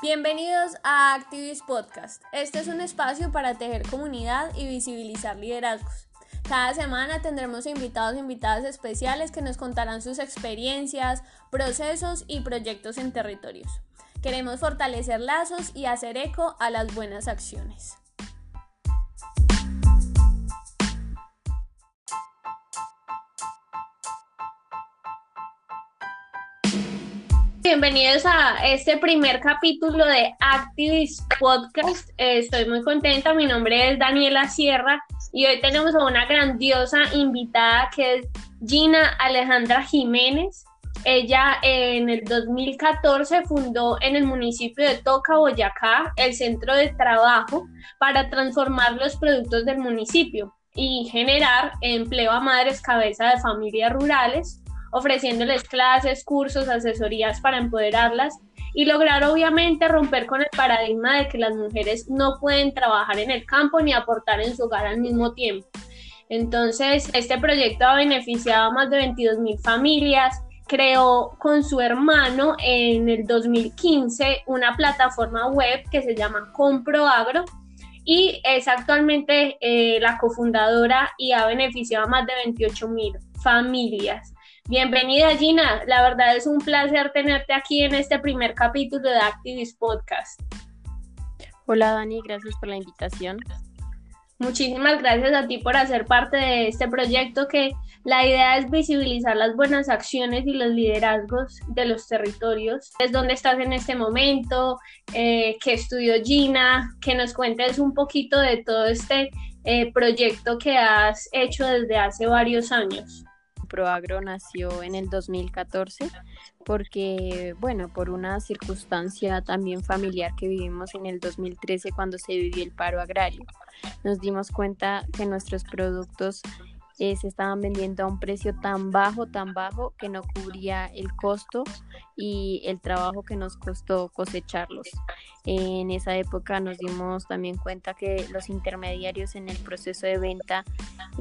Bienvenidos a Activist Podcast. Este es un espacio para tejer comunidad y visibilizar liderazgos. Cada semana tendremos invitados e invitadas especiales que nos contarán sus experiencias, procesos y proyectos en territorios. Queremos fortalecer lazos y hacer eco a las buenas acciones. Bienvenidos a este primer capítulo de Activist Podcast. Estoy muy contenta. Mi nombre es Daniela Sierra y hoy tenemos a una grandiosa invitada que es Gina Alejandra Jiménez. Ella en el 2014 fundó en el municipio de Toca, Boyacá, el centro de trabajo para transformar los productos del municipio y generar empleo a madres cabeza de familias rurales ofreciéndoles clases, cursos, asesorías para empoderarlas y lograr obviamente romper con el paradigma de que las mujeres no pueden trabajar en el campo ni aportar en su hogar al mismo tiempo. Entonces, este proyecto ha beneficiado a más de 22 mil familias, creó con su hermano en el 2015 una plataforma web que se llama ComproAgro y es actualmente eh, la cofundadora y ha beneficiado a más de 28 mil familias. Bienvenida Gina, la verdad es un placer tenerte aquí en este primer capítulo de Activist Podcast. Hola Dani, gracias por la invitación. Muchísimas gracias a ti por hacer parte de este proyecto que la idea es visibilizar las buenas acciones y los liderazgos de los territorios. Es donde estás en este momento, eh, que estudió Gina, que nos cuentes un poquito de todo este eh, proyecto que has hecho desde hace varios años. Proagro nació en el 2014 porque, bueno, por una circunstancia también familiar que vivimos en el 2013 cuando se vivió el paro agrario. Nos dimos cuenta que nuestros productos eh, se estaban vendiendo a un precio tan bajo, tan bajo, que no cubría el costo y el trabajo que nos costó cosecharlos. En esa época nos dimos también cuenta que los intermediarios en el proceso de venta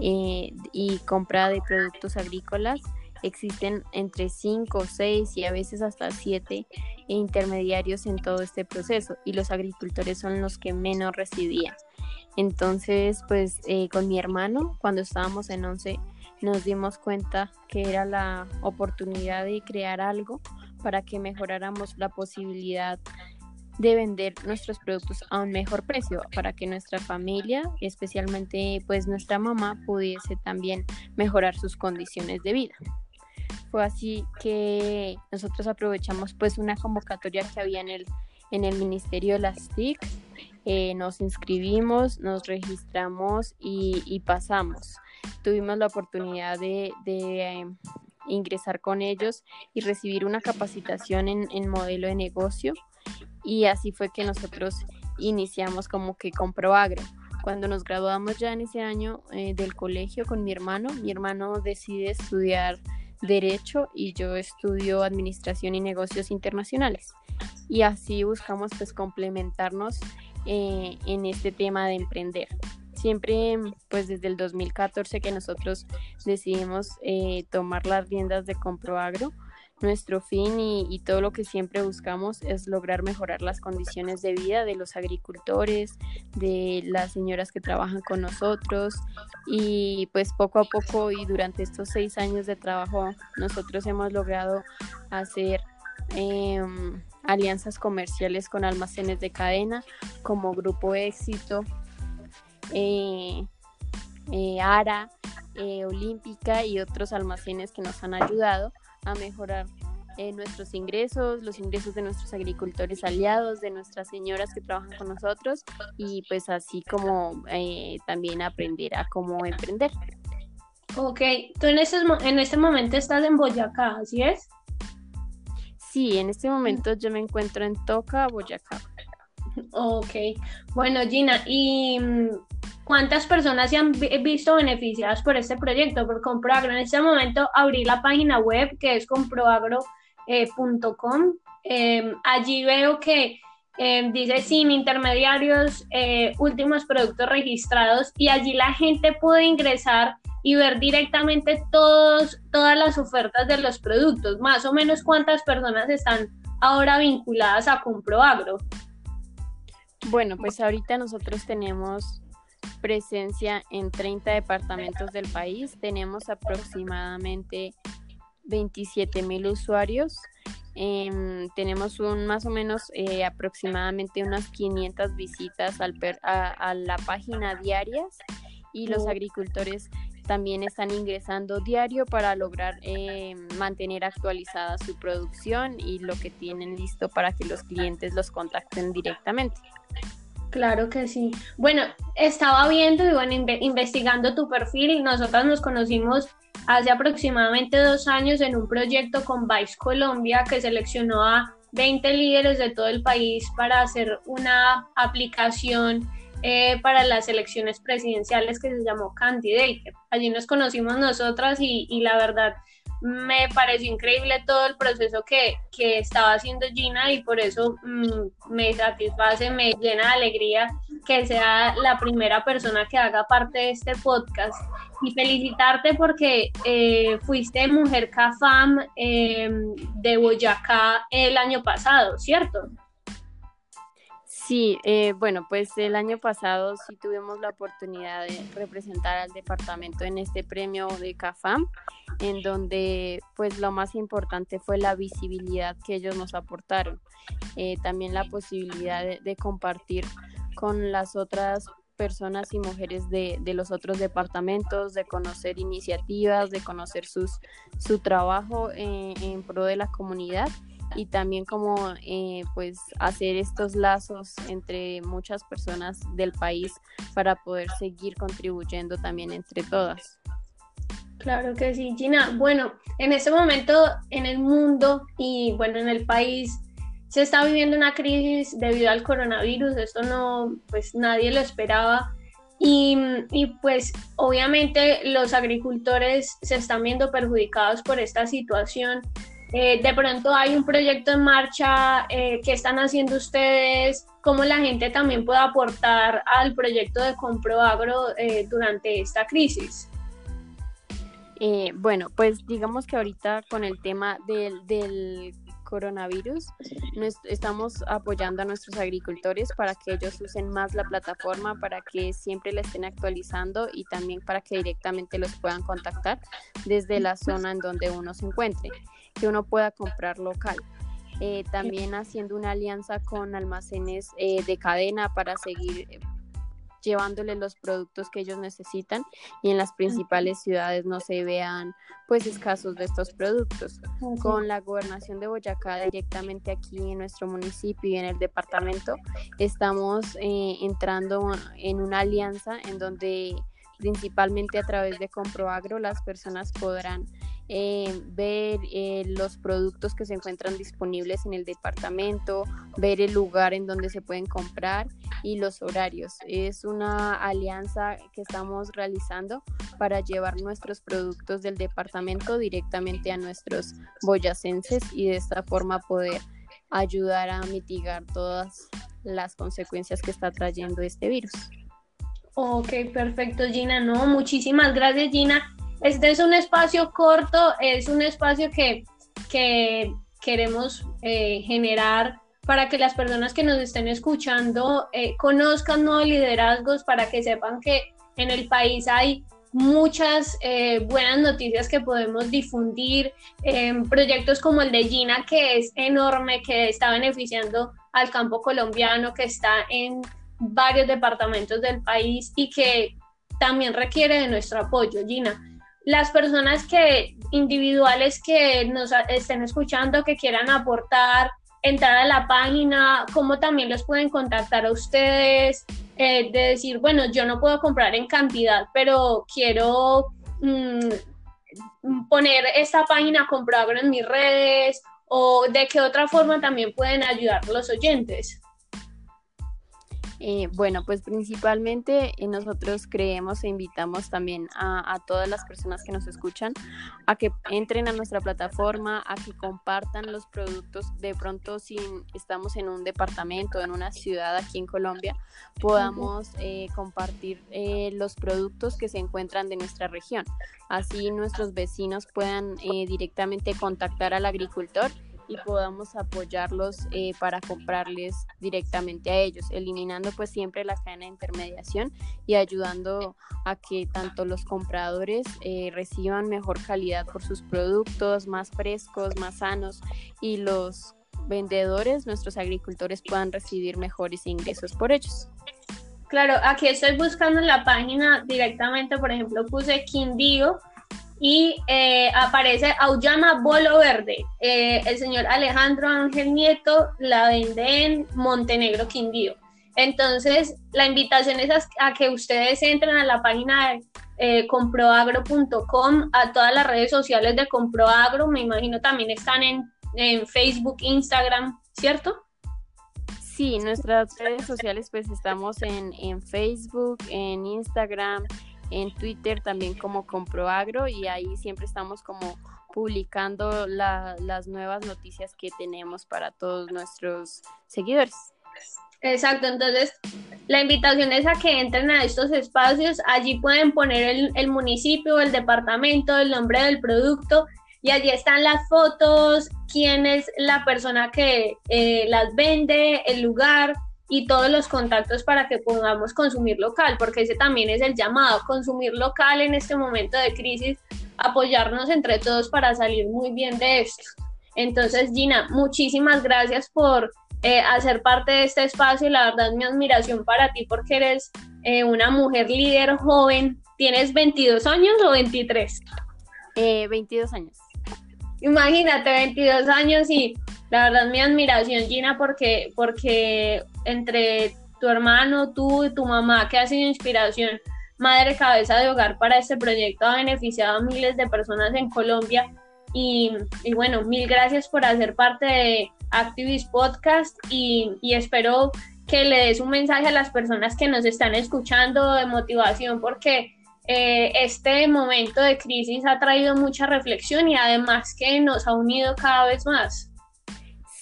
eh, y compra de productos agrícolas existen entre 5, 6 y a veces hasta 7 intermediarios en todo este proceso y los agricultores son los que menos recibían. Entonces, pues eh, con mi hermano, cuando estábamos en 11, nos dimos cuenta que era la oportunidad de crear algo para que mejoráramos la posibilidad de vender nuestros productos a un mejor precio para que nuestra familia, especialmente pues nuestra mamá, pudiese también mejorar sus condiciones de vida. Fue así que nosotros aprovechamos pues una convocatoria que había en el, en el Ministerio de las TIC eh, nos inscribimos, nos registramos y, pasamos. Tuvimos la oportunidad de, eh, ingresar con ellos y recibir una capacitación en, modelo de negocio y así fue que nosotros iniciamos como que compro agro. Cuando nos graduamos ya en ese año eh, del colegio con mi hermano, mi hermano decide estudiar derecho y yo estudio administración y negocios internacionales y así buscamos pues complementarnos eh, en este tema de emprender. Siempre, pues desde el 2014 que nosotros decidimos eh, tomar las riendas de Comproagro, nuestro fin y, todo lo que siempre buscamos es lograr mejorar las condiciones de vida de los agricultores, de las señoras que trabajan con nosotros. Y pues poco a poco y durante estos seis años de trabajo nosotros hemos logrado hacer em, alianzas comerciales con almacenes de cadena como Grupo Éxito, eh, eh, ARA, eh, Olímpica y otros almacenes que nos han ayudado a mejorar nuestros ingresos, los ingresos de nuestros agricultores aliados, de nuestras señoras que trabajan con nosotros y pues así como también aprender a cómo emprender. Ok, tú en este, en este momento estás en Boyacá, ¿así es? Sí, en este momento yo me encuentro en Toca, Boyacá. Ok, bueno Gina, ¿y mm, cuántas personas se han visto beneficiadas por este proyecto, por Comproagro? En este momento abrí la página web que es comproagro.com. Eh, em, allí veo que em, dice sin intermediarios, eh, últimos productos registrados y allí la gente puede ingresar y ver directamente todos, todas las ofertas de los productos, más o menos cuántas personas están ahora vinculadas a Comproagro? Bueno, pues ahorita nosotros tenemos presencia en 30 departamentos del país, tenemos aproximadamente 27 mil usuarios, em, tenemos un más o menos eh, aproximadamente unas 500 visitas al a, la página diarias. Y los agricultores también están ingresando diario para lograr eh, mantener actualizada su producción y lo que tienen listo para que los clientes los contacten directamente. Claro que sí. Bueno, estaba viendo y bueno, investigando tu perfil. Nosotras nos conocimos hace aproximadamente dos años en un proyecto con Vice Colombia que seleccionó a 20 líderes de todo el país para hacer una aplicación eh, para las elecciones presidenciales que se llamó Candidate. Allí nos conocimos nosotras y, y la verdad me pareció increíble todo el proceso que, que estaba haciendo Gina y por eso mm, me satisface, me llena de alegría que sea la primera persona que haga parte de este podcast y felicitarte porque eh, fuiste mujer CAFAM eh, de Boyacá el año pasado, ¿cierto? Sí, eh, bueno, pues el año pasado sí tuvimos la oportunidad de representar al departamento en este premio de CAFAM, en donde pues lo más importante fue la visibilidad que ellos nos aportaron, eh, también la posibilidad de, compartir con las otras personas y mujeres de, los otros departamentos, de conocer iniciativas, de conocer sus, su trabajo en pro de la comunidad y también como eh, pues hacer estos lazos entre muchas personas del país para poder seguir contribuyendo también entre todas. Claro que sí, Gina. Bueno, en este momento en el mundo y bueno, en el país se está viviendo una crisis debido al coronavirus. Esto no, pues nadie lo esperaba. Y, y, pues obviamente los agricultores se están viendo perjudicados por esta situación. Eh, de pronto hay un proyecto en marcha eh, que están haciendo ustedes, cómo la gente también puede aportar al proyecto de Comproagro eh, durante esta crisis. bueno, pues digamos que ahorita con el tema del, del coronavirus, estamos apoyando a nuestros agricultores para que ellos usen más la plataforma, para que siempre la estén actualizando y también para que directamente los puedan contactar desde la zona en donde uno se encuentre que uno pueda comprar local. Eh, también haciendo una alianza con almacenes eh, de cadena para seguir eh, llevándole los productos que ellos necesitan y en las principales ciudades no se vean pues escasos de estos productos. Con la gobernación de Boyacá directamente aquí en nuestro municipio y en el departamento estamos entrando en una alianza en donde principalmente a través de Comproagro las personas podrán eh, ver eh, los productos que se encuentran disponibles en el departamento, ver el lugar en donde se pueden comprar y los horarios. Es una alianza que estamos realizando para llevar nuestros productos del departamento directamente a nuestros boyacenses y de esta forma poder ayudar a mitigar todas las consecuencias que está trayendo este virus. Ok, perfecto, Gina. No, muchísimas gracias, Gina. Este es un espacio corto, es un espacio que, que queremos eh, generar para que las personas que nos estén escuchando eh, conozcan nuevos liderazgos, para que sepan que en el país hay muchas eh, buenas noticias que podemos difundir, proyectos como el de Gina, que es enorme, que está beneficiando al campo colombiano, que está en varios departamentos del país y que también requiere de nuestro apoyo, Gina las personas que individuales que nos estén escuchando, que quieran aportar, entrar a la página, cómo también los pueden contactar a ustedes, eh, de decir, bueno, yo no puedo comprar en cantidad, pero quiero mm, poner esta página, comprarlo en mis redes, o de qué otra forma también pueden ayudar los oyentes. Eh, bueno, pues principalmente eh, nosotros creemos e invitamos también a, todas las personas que nos escuchan a que entren a nuestra plataforma, a que compartan los productos. De pronto, si estamos en un departamento, en una ciudad aquí en Colombia, podamos eh, compartir los productos que se encuentran de nuestra región. Así nuestros vecinos puedan directamente contactar al agricultor y podamos apoyarlos eh, para comprarles directamente a ellos, eliminando pues siempre la cadena de intermediación y ayudando a que tanto los compradores eh, reciban mejor calidad por sus productos, más frescos, más sanos y los vendedores, nuestros agricultores puedan recibir mejores ingresos por ellos. Claro, aquí estoy buscando en la página directamente, por ejemplo, puse Quindío y eh, aparece Aullana Bolo Verde. Eh, el señor Alejandro Ángel Nieto la vende en Montenegro Quindío. Entonces, la invitación es a, que ustedes entren a la página de eh, comproagro.com, a todas las redes sociales de Comproagro, me imagino también están en, en Facebook, Instagram, ¿cierto? Sí, nuestras redes sociales pues estamos en, en Facebook, en Instagram, en Twitter también como Comproagro y ahí siempre estamos como publicando las nuevas noticias que tenemos para todos nuestros seguidores. Exacto, entonces la invitación es a que entren a estos espacios, allí pueden poner el, el municipio, el departamento, el nombre del producto y allí están las fotos, quién es la persona que eh, las vende, el lugar y todos los contactos para que podamos consumir local, porque ese también es el llamado, consumir local en este momento de crisis, apoyarnos entre todos para salir muy bien de esto. Entonces, Gina, muchísimas gracias por eh, hacer parte de este espacio. La verdad, mi admiración para ti porque eres eh, una mujer líder joven. ¿Tienes 22 años o 23? 22 años. Imagínate, 22 años y la verdad mi admiración, Gina, porque, porque entre tu hermano, tú y tu mamá, que ha sido inspiración, madre cabeza de hogar para este proyecto, ha beneficiado a miles de personas en Colombia. Y, bueno, mil gracias por hacer parte de Activist Podcast y, y espero que le des un mensaje a las personas que nos están escuchando de motivación, porque eh, este momento de crisis ha traído mucha reflexión y además que nos ha unido cada vez más.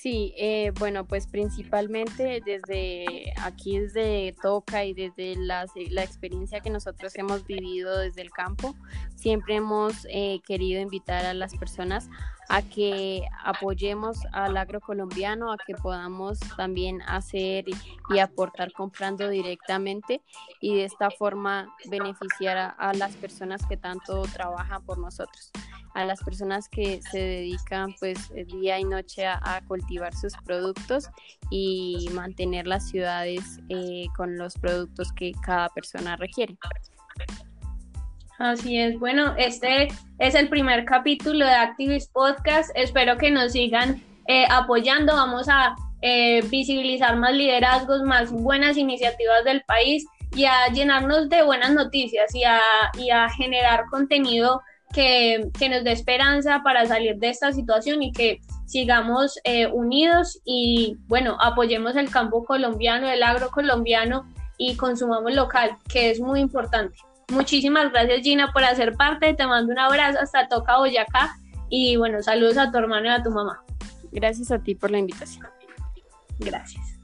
Sí, eh, bueno, pues principalmente desde aquí, desde Toca y desde la, la, experiencia que nosotros hemos vivido desde el campo, siempre hemos eh, querido invitar a las personas a que apoyemos al agrocolombiano, a que podamos también hacer y, aportar comprando directamente y de esta forma beneficiar a, las personas que tanto trabajan por nosotros, a las personas que se dedican pues día y noche a, cultivar sus productos y mantener las ciudades eh, con los productos que cada persona requiere. Así es, bueno, este es el primer capítulo de Activist Podcast. Espero que nos sigan eh, apoyando. Vamos a eh, visibilizar más liderazgos, más buenas iniciativas del país y a llenarnos de buenas noticias y a, y a generar contenido que, que, nos dé esperanza para salir de esta situación y que sigamos eh, unidos y bueno, apoyemos el campo colombiano, el agro colombiano y consumamos local, que es muy importante. Muchísimas gracias Gina por hacer parte, te mando un abrazo hasta Toca Boyacá y bueno, saludos a tu hermano y a tu mamá. Gracias a ti por la invitación. Gracias.